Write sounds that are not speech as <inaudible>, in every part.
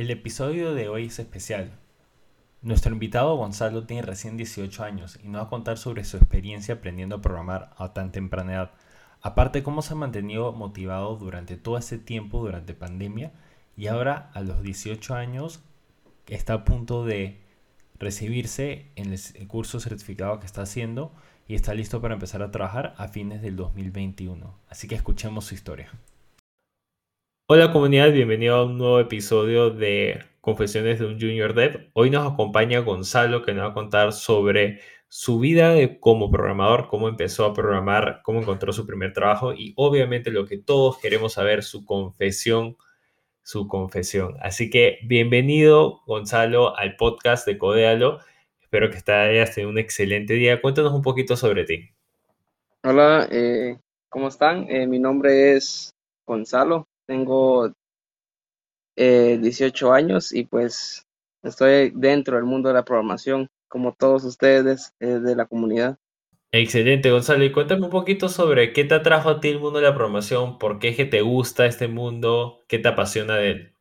El episodio de hoy es especial. Nuestro invitado Gonzalo tiene recién 18 años y nos va a contar sobre su experiencia aprendiendo a programar a tan temprana edad. Aparte, cómo se ha mantenido motivado durante todo ese tiempo, durante pandemia, y ahora a los 18 años está a punto de recibirse en el curso certificado que está haciendo y está listo para empezar a trabajar a fines del 2021. Así que escuchemos su historia. Hola comunidad, bienvenido a un nuevo episodio de Confesiones de un Junior Dev. Hoy nos acompaña Gonzalo que nos va a contar sobre su vida como programador, cómo empezó a programar, cómo encontró su primer trabajo y obviamente lo que todos queremos saber, su confesión, su confesión. Así que bienvenido Gonzalo al podcast de Codealo. Espero que hayas tenido un excelente día. Cuéntanos un poquito sobre ti. Hola, eh, ¿cómo están? Eh, mi nombre es Gonzalo, tengo 18 eh, años y pues estoy dentro del mundo de la programación, como todos ustedes eh, de la comunidad. Excelente, Gonzalo. Y cuéntame un poquito sobre qué te atrajo a ti el mundo de la programación, por qué es que te gusta este mundo, qué te apasiona de él.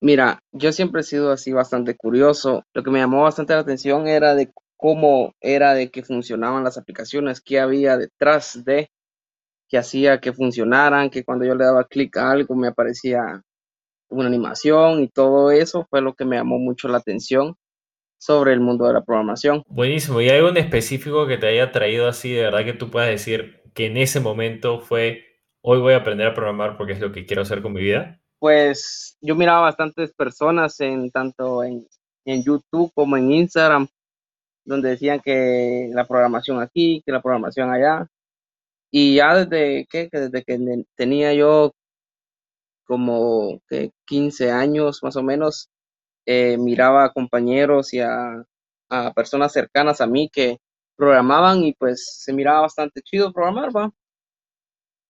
Mira, yo siempre he sido así bastante curioso. Lo que me llamó bastante la atención era de cómo era de que funcionaban las aplicaciones, qué había detrás de que hacía que funcionaran, que cuando yo le daba clic a algo me aparecía una animación y todo eso fue lo que me llamó mucho la atención sobre el mundo de la programación. Buenísimo. ¿Y hay algo en específico que te haya traído así, de verdad que tú puedas decir que en ese momento fue, hoy voy a aprender a programar porque es lo que quiero hacer con mi vida? Pues yo miraba bastantes personas en tanto en, en YouTube como en Instagram, donde decían que la programación aquí, que la programación allá, y ya desde que, desde que tenía yo como 15 años más o menos, eh, miraba a compañeros y a, personas cercanas a mí que programaban y pues se miraba bastante chido programar, va.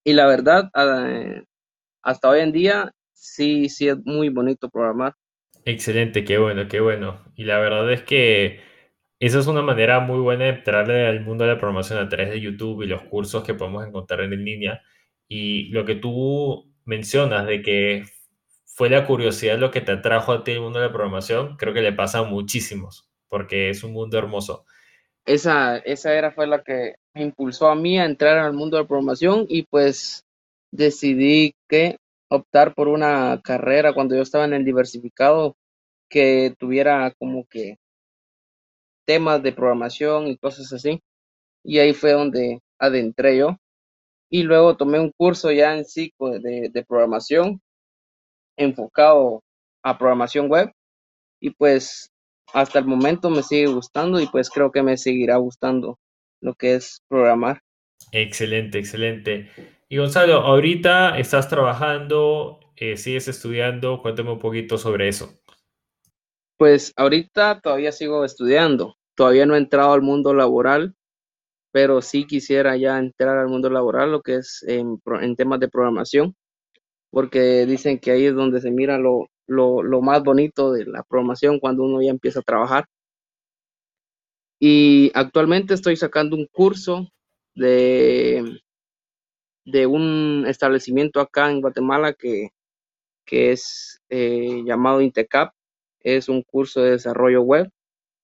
Y la verdad, hasta hoy en día sí, sí es muy bonito programar. Excelente, qué bueno, qué bueno. Y la verdad es que esa es una manera muy buena de entrarle al mundo de la programación a través de YouTube y los cursos que podemos encontrar en línea. Y lo que tú mencionas de que fue la curiosidad lo que te atrajo a ti el mundo de la programación, creo que le pasa a muchísimos, porque es un mundo hermoso. Esa, esa era fue la que me impulsó a mí a entrar al mundo de la programación y pues decidí que optar por una carrera cuando yo estaba en el diversificado que tuviera como que temas de programación y cosas así. Y ahí fue donde adentré yo. Y luego tomé un curso ya en sí de, de programación enfocado a programación web. Y pues hasta el momento me sigue gustando y pues creo que me seguirá gustando lo que es programar. Excelente, excelente. Y Gonzalo, ahorita estás trabajando, eh, sigues estudiando, cuéntame un poquito sobre eso. Pues ahorita todavía sigo estudiando, todavía no he entrado al mundo laboral, pero sí quisiera ya entrar al mundo laboral, lo que es en, temas de programación, porque dicen que ahí es donde se mira lo, lo, más bonito de la programación cuando uno ya empieza a trabajar. Y actualmente estoy sacando un curso de, de un establecimiento acá en Guatemala que, que es eh, llamado Intecap es un curso de desarrollo web,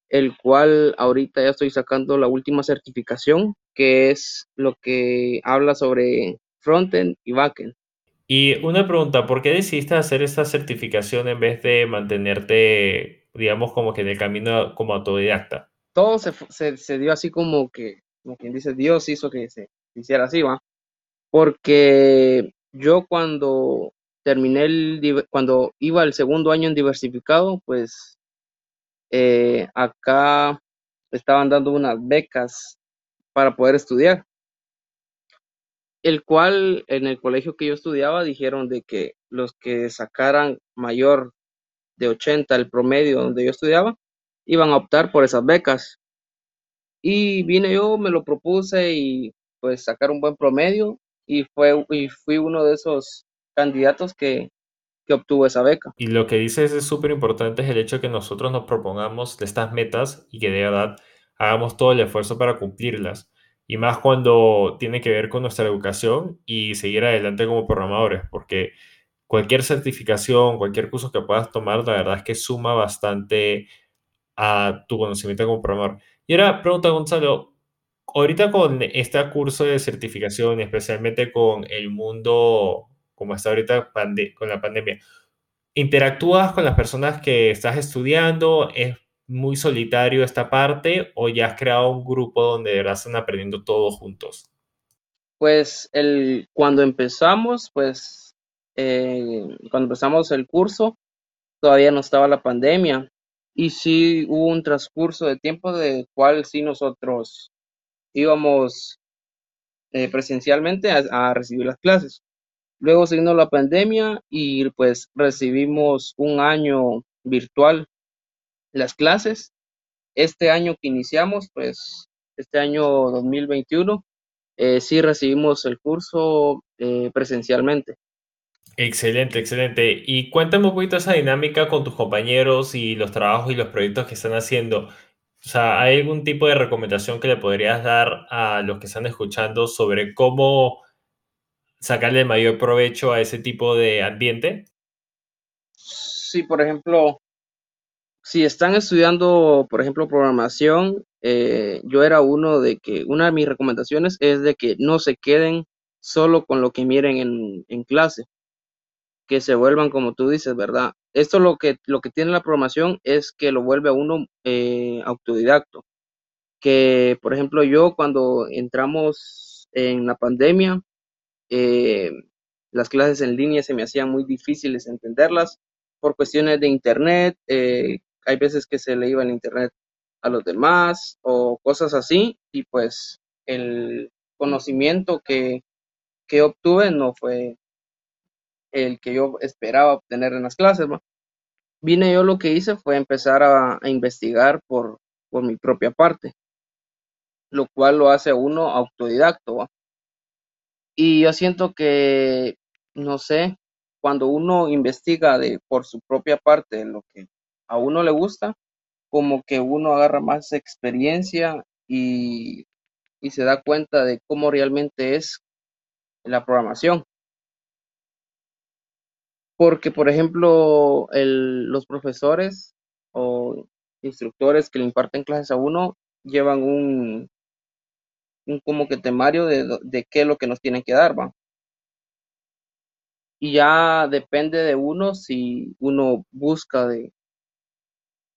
el cual ahorita ya estoy sacando la última certificación, que es lo que habla sobre frontend y backend. Y una pregunta, ¿por qué decidiste hacer esta certificación en vez de mantenerte, digamos, como que en el camino como autodidacta? Todo se, se, dio así como que, como quien dice, Dios hizo que se hiciera así, ¿va? Porque yo cuando terminé el, cuando iba el segundo año en diversificado, pues eh, acá estaban dando unas becas para poder estudiar. El cual en el colegio que yo estudiaba dijeron de que los que sacaran mayor de 80 el promedio donde yo estudiaba iban a optar por esas becas. Y vine yo, me lo propuse y pues sacar un buen promedio y fue y fui uno de esos candidatos que, que obtuvo esa beca. Y lo que dices es súper importante es el hecho de que nosotros nos propongamos estas metas y que de verdad hagamos todo el esfuerzo para cumplirlas. Y más cuando tiene que ver con nuestra educación y seguir adelante como programadores, porque cualquier certificación, cualquier curso que puedas tomar, la verdad es que suma bastante a tu conocimiento como programador. Y ahora pregunta Gonzalo, ahorita con este curso de certificación, especialmente con el mundo como está ahorita con la pandemia, ¿interactúas con las personas que estás estudiando? ¿Es muy solitario esta parte o ya has creado un grupo donde de verdad están aprendiendo todos juntos? Pues el, cuando empezamos, pues eh, cuando empezamos el curso, todavía no estaba la pandemia y sí hubo un transcurso de tiempo de cual sí nosotros íbamos eh, presencialmente a, recibir las clases. Luego se vino la pandemia y pues recibimos un año virtual las clases. Este año que iniciamos, pues este año 2021, eh, sí recibimos el curso eh, presencialmente. Excelente, excelente. Y cuéntame un poquito esa dinámica con tus compañeros y los trabajos y los proyectos que están haciendo. O sea, ¿hay algún tipo de recomendación que le podrías dar a los que están escuchando sobre cómo sacarle mayor provecho a ese tipo de ambiente? Sí, por ejemplo, si están estudiando, por ejemplo, programación, eh, yo era uno de que, una de mis recomendaciones es de que no se queden solo con lo que miren en, en clase, que se vuelvan, como tú dices, ¿verdad? Esto lo que, lo que tiene la programación es que lo vuelve a uno eh, autodidacto. Que, por ejemplo, yo cuando entramos en la pandemia, eh, las clases en línea se me hacían muy difíciles entenderlas por cuestiones de internet. Eh, hay veces que se le iba el internet a los demás o cosas así y pues el conocimiento que, que obtuve no fue el que yo esperaba obtener en las clases. Vine yo lo que hice fue empezar a, investigar por, por, mi propia parte, lo cual lo hace uno autodidacto. Y yo siento que, no sé, cuando uno investiga de, por su propia parte lo que a uno le gusta, como que uno agarra más experiencia y, y se da cuenta de cómo realmente es la programación. Porque, por ejemplo, los profesores o instructores que le imparten clases a uno llevan un como que temario de, de qué es lo que nos tienen que dar, ¿va? Y ya depende de uno si uno busca de,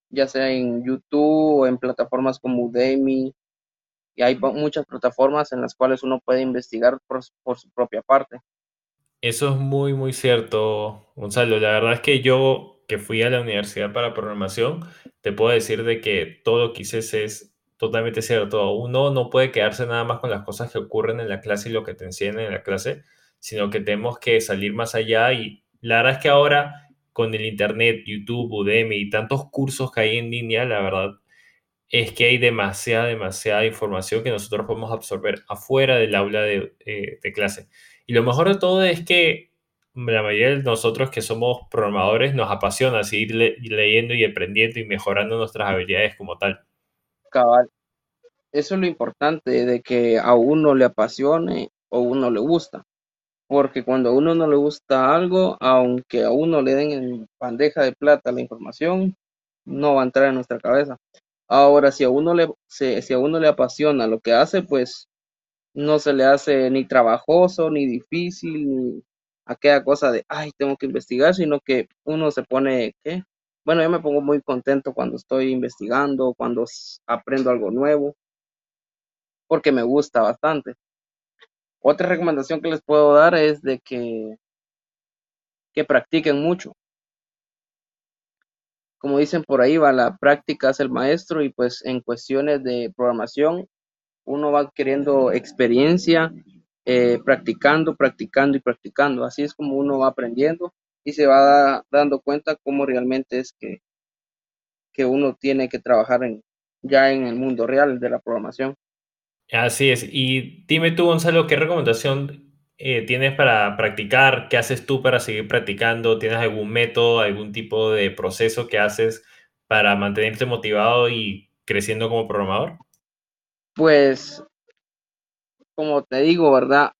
ya sea en YouTube o en plataformas como Udemy, y hay muchas plataformas en las cuales uno puede investigar por su propia parte. Eso es muy, muy cierto, Gonzalo. La verdad es que yo, que fui a la universidad para programación, te puedo decir de que todo lo que dices es totalmente cierto. Uno no puede quedarse nada más con las cosas que ocurren en la clase y lo que te enseñan en la clase, sino que tenemos que salir más allá. Y la verdad es que ahora, con el Internet, YouTube, Udemy y tantos cursos que hay en línea, la verdad es que hay demasiada, demasiada información que nosotros podemos absorber afuera del aula de, eh, clase. Y lo mejor de todo es que la mayoría de nosotros que somos programadores nos apasiona seguir leyendo y aprendiendo y mejorando nuestras habilidades como tal. Eso es lo importante, de que a uno le apasione o uno le gusta. Porque cuando a uno no le gusta algo, aunque a uno le den en bandeja de plata la información, no va a entrar en nuestra cabeza. Ahora, si a uno le, si a uno le apasiona lo que hace, pues no se le hace ni trabajoso, ni difícil, ni aquella cosa de, ay, tengo que investigar, sino que uno se pone. Bueno, yo me pongo muy contento cuando estoy investigando, cuando aprendo algo nuevo, porque me gusta bastante. Otra recomendación que les puedo dar es de que, que practiquen mucho. Como dicen por ahí, va, la práctica es el maestro y pues en cuestiones de programación uno va adquiriendo experiencia, eh, practicando, practicando y practicando. Así es como uno va aprendiendo y se va dando cuenta cómo realmente es que, que uno tiene que trabajar en, ya en el mundo real de la programación. Así es. Y dime tú, Gonzalo, ¿qué recomendación eh, tienes para practicar? ¿Qué haces tú para seguir practicando? ¿Tienes algún método, algún tipo de proceso que haces para mantenerte motivado y creciendo como programador? Pues, como te digo, ¿verdad?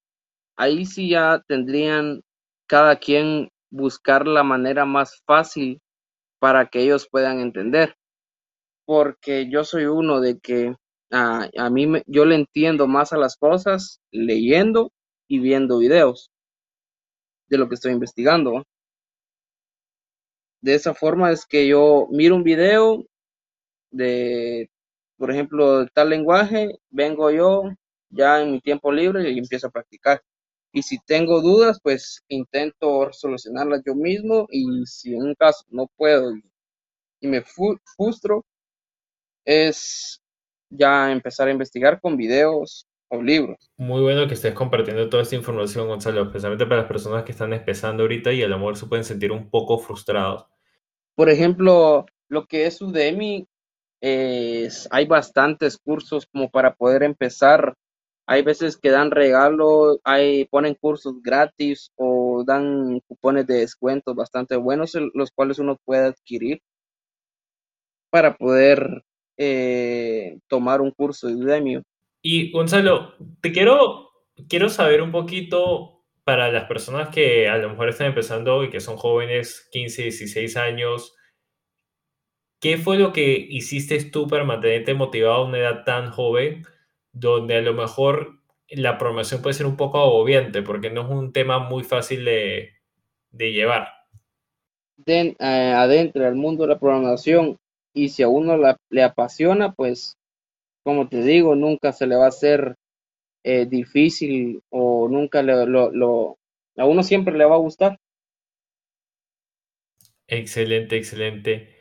Ahí sí ya tendrían cada quien buscar la manera más fácil para que ellos puedan entender. Porque yo soy uno de que a, a mí me, yo le entiendo más a las cosas leyendo y viendo videos de lo que estoy investigando. De esa forma es que yo miro un video de, por ejemplo, tal lenguaje, vengo yo ya en mi tiempo libre y empiezo a practicar. Y si tengo dudas, pues intento solucionarlas yo mismo y si en un caso no puedo y me frustro, es ya empezar a investigar con videos o libros. Muy bueno que estés compartiendo toda esta información, Gonzalo, especialmente para las personas que están empezando ahorita y a lo mejor se pueden sentir un poco frustrados. Por ejemplo, lo que es Udemy, es, hay bastantes cursos como para poder empezar. Hay veces que dan regalos, hay, ponen cursos gratis o dan cupones de descuentos bastante buenos, los cuales uno puede adquirir para poder eh, tomar un curso de Udemy. Y Gonzalo, te quiero, quiero saber un poquito para las personas que a lo mejor están empezando y que son jóvenes, 15, 16 años, ¿qué fue lo que hiciste tú para mantenerte motivado a una edad tan joven, donde a lo mejor la programación puede ser un poco agobiante, porque no es un tema muy fácil de, de llevar? De, eh, adentro del mundo de la programación, y si a uno la, le apasiona, pues como te digo, nunca se le va a hacer eh, difícil o nunca le, lo, lo, a uno siempre le va a gustar. Excelente, excelente.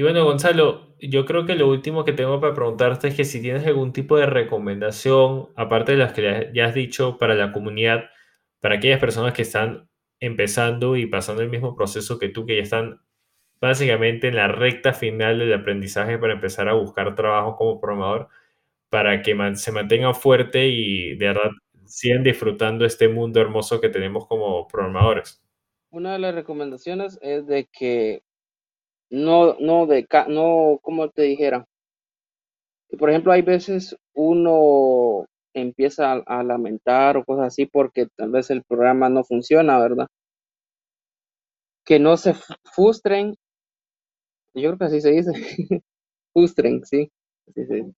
Y bueno, Gonzalo, yo creo que lo último que tengo para preguntarte es que si tienes algún tipo de recomendación, aparte de las que ya has dicho para la comunidad, para aquellas personas que están empezando y pasando el mismo proceso que tú, que ya están básicamente en la recta final del aprendizaje para empezar a buscar trabajo como programador, para que se mantengan fuerte y de verdad sigan disfrutando este mundo hermoso que tenemos como programadores. Una de las recomendaciones es de que no, no, de, no, como te dijera, por ejemplo, hay veces uno empieza a, lamentar o cosas así porque tal vez el programa no funciona, ¿verdad? Que no se frustren, yo creo que así se dice, <laughs> frustren, sí, así se dice.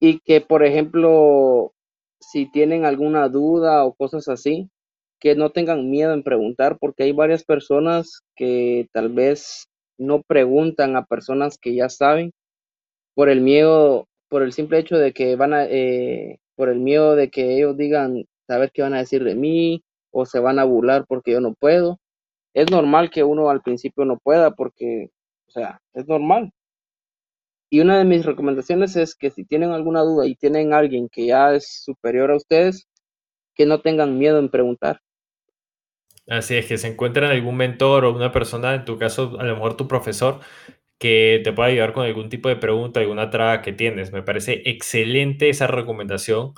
Y que, por ejemplo, si tienen alguna duda o cosas así, que no tengan miedo en preguntar, porque hay varias personas que tal vez no preguntan a personas que ya saben por el miedo, por el simple hecho de que van a, eh, por el miedo de que ellos digan, saber qué van a decir de mí o se van a burlar porque yo no puedo. Es normal que uno al principio no pueda porque, o sea, es normal. Y una de mis recomendaciones es que si tienen alguna duda y tienen alguien que ya es superior a ustedes, que no tengan miedo en preguntar. Así es, que se encuentren algún mentor o una persona, en tu caso, a lo mejor tu profesor, que te pueda ayudar con algún tipo de pregunta, alguna traba que tienes. Me parece excelente esa recomendación.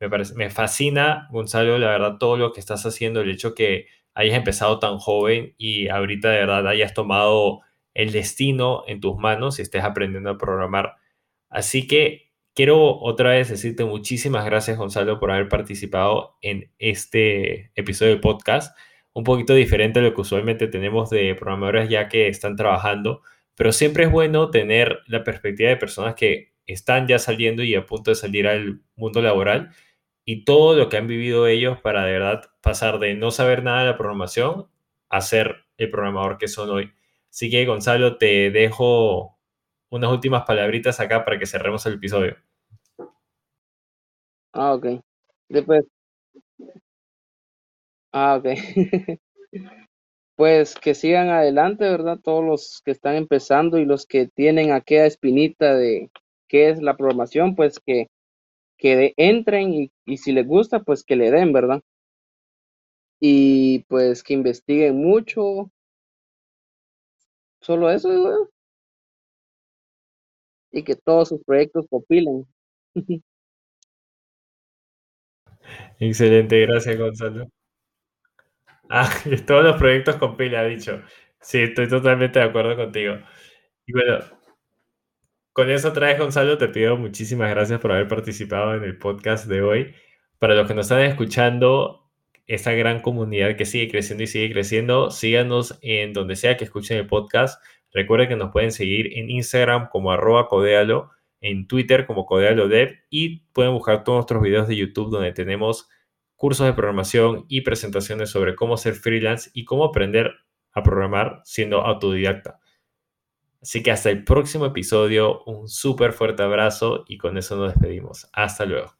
Me, parece, me fascina, Gonzalo, la verdad, todo lo que estás haciendo, el hecho que hayas empezado tan joven y ahorita de verdad hayas tomado el destino en tus manos y estés aprendiendo a programar. Así que quiero otra vez decirte muchísimas gracias, Gonzalo, por haber participado en este episodio del podcast. Un poquito diferente a lo que usualmente tenemos de programadores ya que están trabajando, pero siempre es bueno tener la perspectiva de personas que están ya saliendo y a punto de salir al mundo laboral y todo lo que han vivido ellos para de verdad pasar de no saber nada de la programación a ser el programador que son hoy. Así que, Gonzalo, te dejo unas últimas palabritas acá para que cerremos el episodio. Ah, ok. Después. Ah, ok. <laughs> pues que sigan adelante, ¿verdad? Todos los que están empezando y los que tienen aquella espinita de qué es la programación, pues que, que entren y, y si les gusta, pues que le den, ¿verdad? Y pues que investiguen mucho, Solo eso, Y que todos sus proyectos compilen. <laughs> Excelente, gracias Gonzalo. Ah, <laughs> todos los proyectos compila, ha dicho. Sí, estoy totalmente de acuerdo contigo. Y bueno, con eso traes, Gonzalo, te pido muchísimas gracias por haber participado en el podcast de hoy. Para los que nos están escuchando, esta gran comunidad que sigue creciendo y sigue creciendo. Síganos en donde sea que escuchen el podcast. Recuerden que nos pueden seguir en Instagram como arroba en Twitter como codealodev y pueden buscar todos nuestros videos de YouTube donde tenemos cursos de programación y presentaciones sobre cómo ser freelance y cómo aprender a programar siendo autodidacta. Así que hasta el próximo episodio, un súper fuerte abrazo y con eso nos despedimos. Hasta luego.